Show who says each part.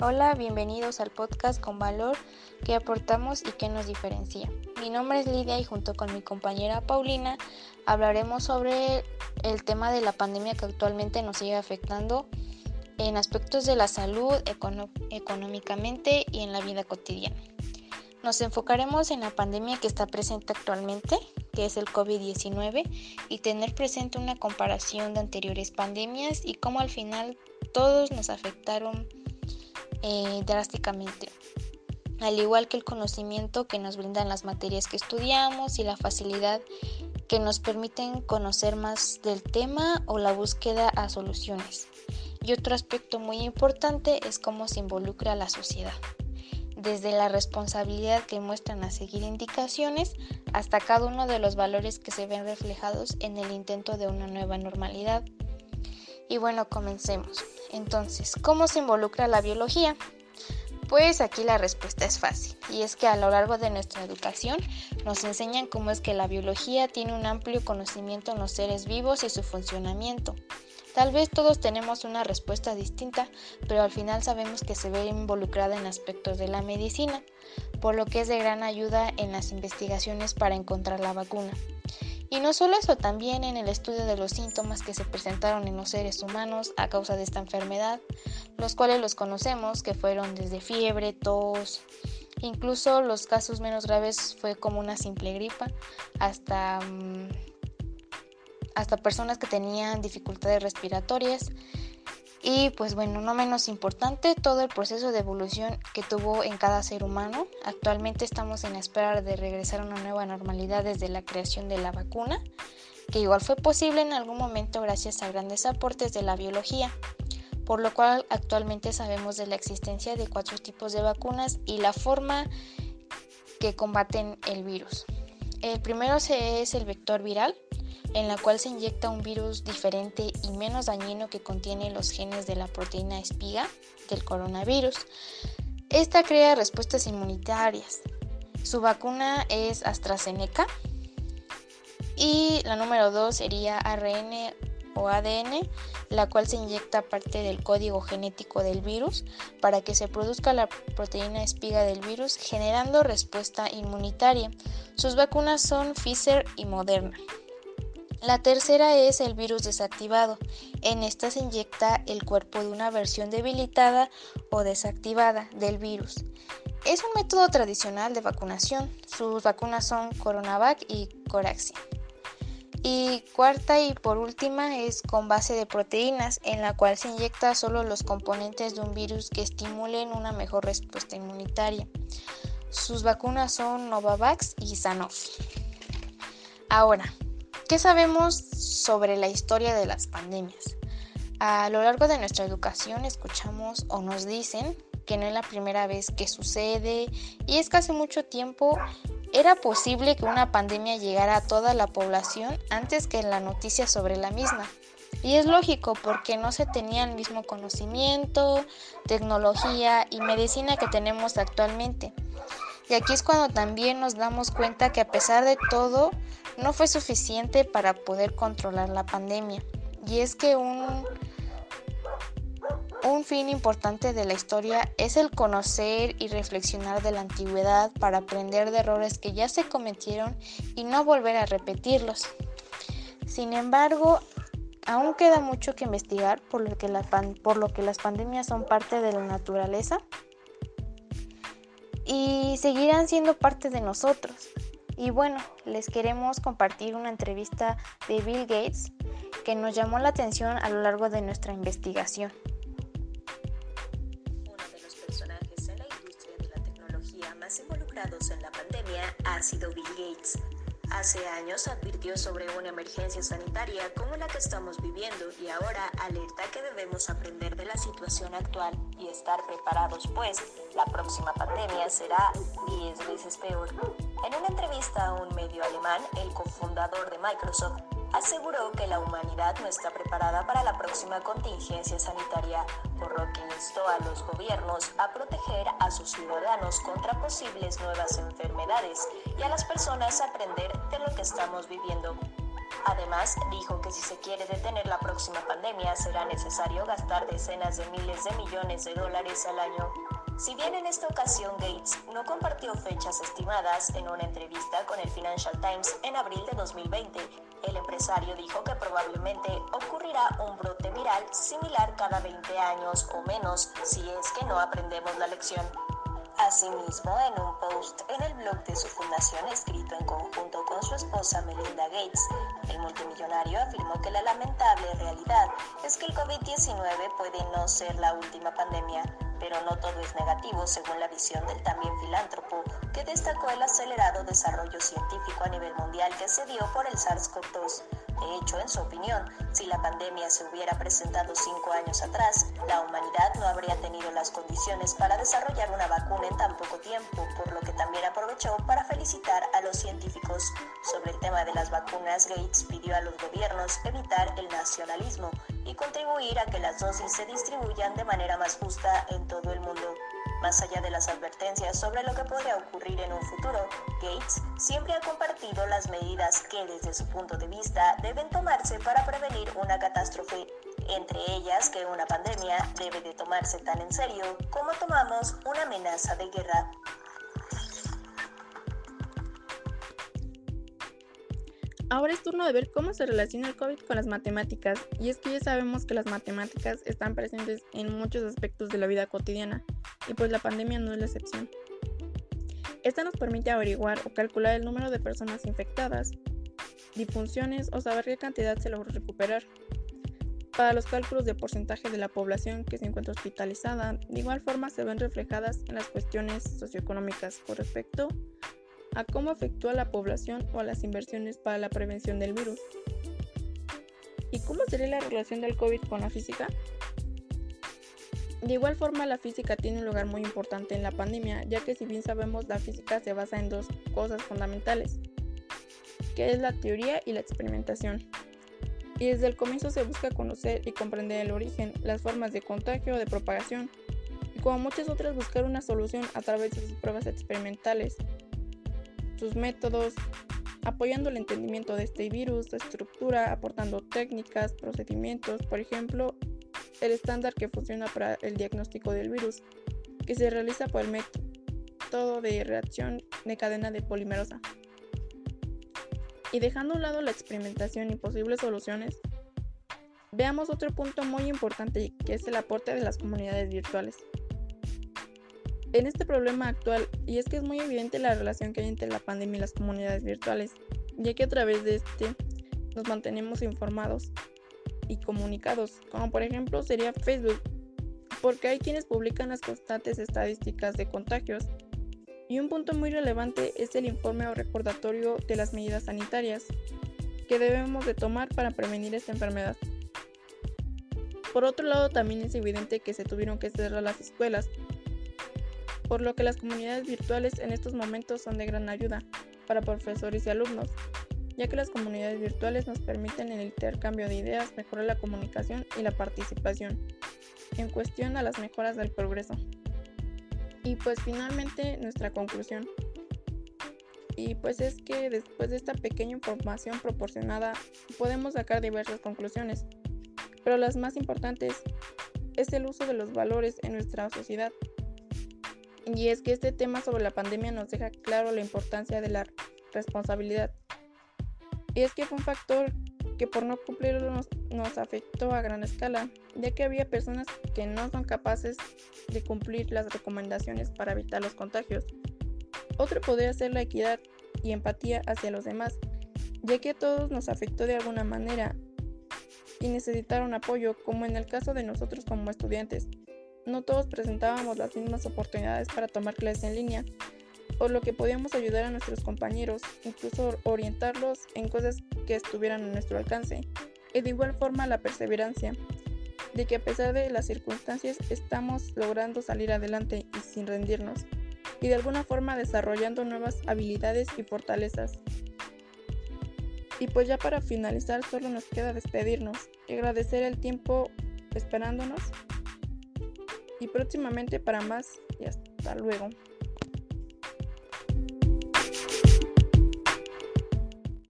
Speaker 1: Hola, bienvenidos al podcast con valor que aportamos y que nos diferencia. Mi nombre es Lidia y junto con mi compañera Paulina hablaremos sobre el tema de la pandemia que actualmente nos sigue afectando en aspectos de la salud, económicamente y en la vida cotidiana. Nos enfocaremos en la pandemia que está presente actualmente, que es el COVID-19, y tener presente una comparación de anteriores pandemias y cómo al final todos nos afectaron eh, drásticamente. Al igual que el conocimiento que nos brindan las materias que estudiamos y la facilidad que nos permiten conocer más del tema o la búsqueda a soluciones. Y otro aspecto muy importante es cómo se involucra la sociedad, desde la responsabilidad que muestran a seguir indicaciones hasta cada uno de los valores que se ven reflejados en el intento de una nueva normalidad. Y bueno, comencemos. Entonces, ¿cómo se involucra la biología? Pues aquí la respuesta es fácil, y es que a lo largo de nuestra educación nos enseñan cómo es que la biología tiene un amplio conocimiento en los seres vivos y su funcionamiento. Tal vez todos tenemos una respuesta distinta, pero al final sabemos que se ve involucrada en aspectos de la medicina, por lo que es de gran ayuda en las investigaciones para encontrar la vacuna. Y no solo eso, también en el estudio de los síntomas que se presentaron en los seres humanos a causa de esta enfermedad, los cuales los conocemos, que fueron desde fiebre, tos, incluso los casos menos graves fue como una simple gripa, hasta, mm, hasta personas que tenían dificultades respiratorias y pues bueno, no menos importante, todo el proceso de evolución que tuvo en cada ser humano. Actualmente estamos en espera de regresar a una nueva normalidad desde la creación de la vacuna, que igual fue posible en algún momento gracias a grandes aportes de la biología, por lo cual actualmente sabemos de la existencia de cuatro tipos de vacunas y la forma que combaten el virus. El primero es el vector viral, en la cual se inyecta un virus diferente y menos dañino que contiene los genes de la proteína espiga del coronavirus. Esta crea respuestas inmunitarias. Su vacuna es AstraZeneca. Y la número 2 sería ARN o ADN, la cual se inyecta parte del código genético del virus para que se produzca la proteína espiga del virus, generando respuesta inmunitaria. Sus vacunas son Pfizer y Moderna. La tercera es el virus desactivado. En esta se inyecta el cuerpo de una versión debilitada o desactivada del virus. Es un método tradicional de vacunación. Sus vacunas son Coronavac y Coraxin. Y cuarta y por última es con base de proteínas, en la cual se inyecta solo los componentes de un virus que estimulen una mejor respuesta inmunitaria. Sus vacunas son Novavax y Sanofi. Ahora, ¿Qué sabemos sobre la historia de las pandemias? A lo largo de nuestra educación escuchamos o nos dicen que no es la primera vez que sucede y es que hace mucho tiempo era posible que una pandemia llegara a toda la población antes que la noticia sobre la misma. Y es lógico porque no se tenía el mismo conocimiento, tecnología y medicina que tenemos actualmente. Y aquí es cuando también nos damos cuenta que a pesar de todo, no fue suficiente para poder controlar la pandemia. Y es que un, un fin importante de la historia es el conocer y reflexionar de la antigüedad para aprender de errores que ya se cometieron y no volver a repetirlos. Sin embargo, aún queda mucho que investigar por lo que, por lo que las pandemias son parte de la naturaleza y seguirán siendo parte de nosotros. Y bueno, les queremos compartir una entrevista de Bill Gates que nos llamó la atención a lo largo de nuestra investigación.
Speaker 2: Uno de los personajes en la industria de la tecnología más involucrados en la pandemia ha sido Bill Gates. Hace años advirtió sobre una emergencia sanitaria como la que estamos viviendo y ahora alerta que debemos aprender de la situación actual y estar preparados pues la próxima pandemia será 10 veces peor. En una entrevista a un medio alemán, el cofundador de Microsoft aseguró que la humanidad no está preparada para la próxima contingencia sanitaria, por lo que instó a los gobiernos a proteger a sus ciudadanos contra posibles nuevas enfermedades y a las personas a aprender de lo que estamos viviendo. Además, dijo que si se quiere detener la próxima pandemia será necesario gastar decenas de miles de millones de dólares al año. Si bien en esta ocasión Gates no compartió fechas estimadas en una entrevista con el Financial Times en abril de 2020, el empresario dijo que probablemente ocurrirá un brote viral similar cada 20 años o menos si es que no aprendemos la lección. Asimismo, en un post en el blog de su fundación escrito en conjunto con su esposa Melinda Gates, el multimillonario afirmó que la lamentable realidad es que el COVID-19 puede no ser la última pandemia, pero no todo es negativo según la visión del también filántropo, que destacó el acelerado desarrollo científico a nivel mundial que se dio por el SARS-CoV-2. De hecho, en su opinión, si la pandemia se hubiera presentado cinco años atrás, la humanidad no habría tenido las condiciones para desarrollar una vacuna en tan poco tiempo, por lo que también aprovechó para felicitar a los científicos. Sobre el tema de las vacunas, Gates pidió a los gobiernos evitar el nacionalismo y contribuir a que las dosis se distribuyan de manera más justa en todo el mundo. Más allá de las advertencias sobre lo que puede ocurrir en un futuro, Gates siempre ha compartido las medidas que desde su punto de vista deben tomarse para prevenir una catástrofe, entre ellas que una pandemia debe de tomarse tan en serio como tomamos una amenaza de guerra.
Speaker 3: Ahora es turno de ver cómo se relaciona el COVID con las matemáticas, y es que ya sabemos que las matemáticas están presentes en muchos aspectos de la vida cotidiana, y pues la pandemia no es la excepción. Esta nos permite averiguar o calcular el número de personas infectadas, difunciones o saber qué cantidad se logró recuperar. Para los cálculos de porcentaje de la población que se encuentra hospitalizada, de igual forma se ven reflejadas en las cuestiones socioeconómicas con respecto a cómo afectó a la población o a las inversiones para la prevención del virus. ¿Y cómo sería la relación del COVID con la física? De igual forma, la física tiene un lugar muy importante en la pandemia, ya que si bien sabemos, la física se basa en dos cosas fundamentales, que es la teoría y la experimentación. Y desde el comienzo se busca conocer y comprender el origen, las formas de contagio o de propagación, y como muchas otras buscar una solución a través de sus pruebas experimentales, sus métodos, apoyando el entendimiento de este virus, su estructura, aportando técnicas, procedimientos, por ejemplo, el estándar que funciona para el diagnóstico del virus, que se realiza por el método de reacción de cadena de polimerosa. Y dejando a un lado la experimentación y posibles soluciones, veamos otro punto muy importante que es el aporte de las comunidades virtuales en este problema actual, y es que es muy evidente la relación que hay entre la pandemia y las comunidades virtuales, ya que a través de este nos mantenemos informados y comunicados, como por ejemplo sería Facebook, porque hay quienes publican las constantes estadísticas de contagios. Y un punto muy relevante es el informe o recordatorio de las medidas sanitarias que debemos de tomar para prevenir esta enfermedad. Por otro lado, también es evidente que se tuvieron que cerrar las escuelas por lo que las comunidades virtuales en estos momentos son de gran ayuda para profesores y alumnos, ya que las comunidades virtuales nos permiten el intercambio de ideas, mejorar la comunicación y la participación en cuestión a las mejoras del progreso. Y pues finalmente nuestra conclusión. Y pues es que después de esta pequeña información proporcionada podemos sacar diversas conclusiones, pero las más importantes es el uso de los valores en nuestra sociedad y es que este tema sobre la pandemia nos deja claro la importancia de la responsabilidad. Y es que fue un factor que por no cumplirlo nos, afectó a gran escala, ya que había personas que no son capaces de cumplir las recomendaciones para evitar los contagios. Otro podría ser la equidad y empatía hacia los demás, ya que a todos nos afectó de alguna manera y necesitaron apoyo, como en el caso de nosotros como estudiantes no todos presentábamos las mismas oportunidades para tomar clases en línea, por lo que podíamos ayudar a nuestros compañeros, incluso orientarlos en cosas que estuvieran a nuestro alcance. Y de igual forma la perseverancia, de que a pesar de las circunstancias estamos logrando salir adelante y sin rendirnos, y de alguna forma desarrollando nuevas habilidades y fortalezas. Y pues ya para finalizar solo nos queda despedirnos y agradecer el tiempo esperándonos y próximamente para más y hasta luego.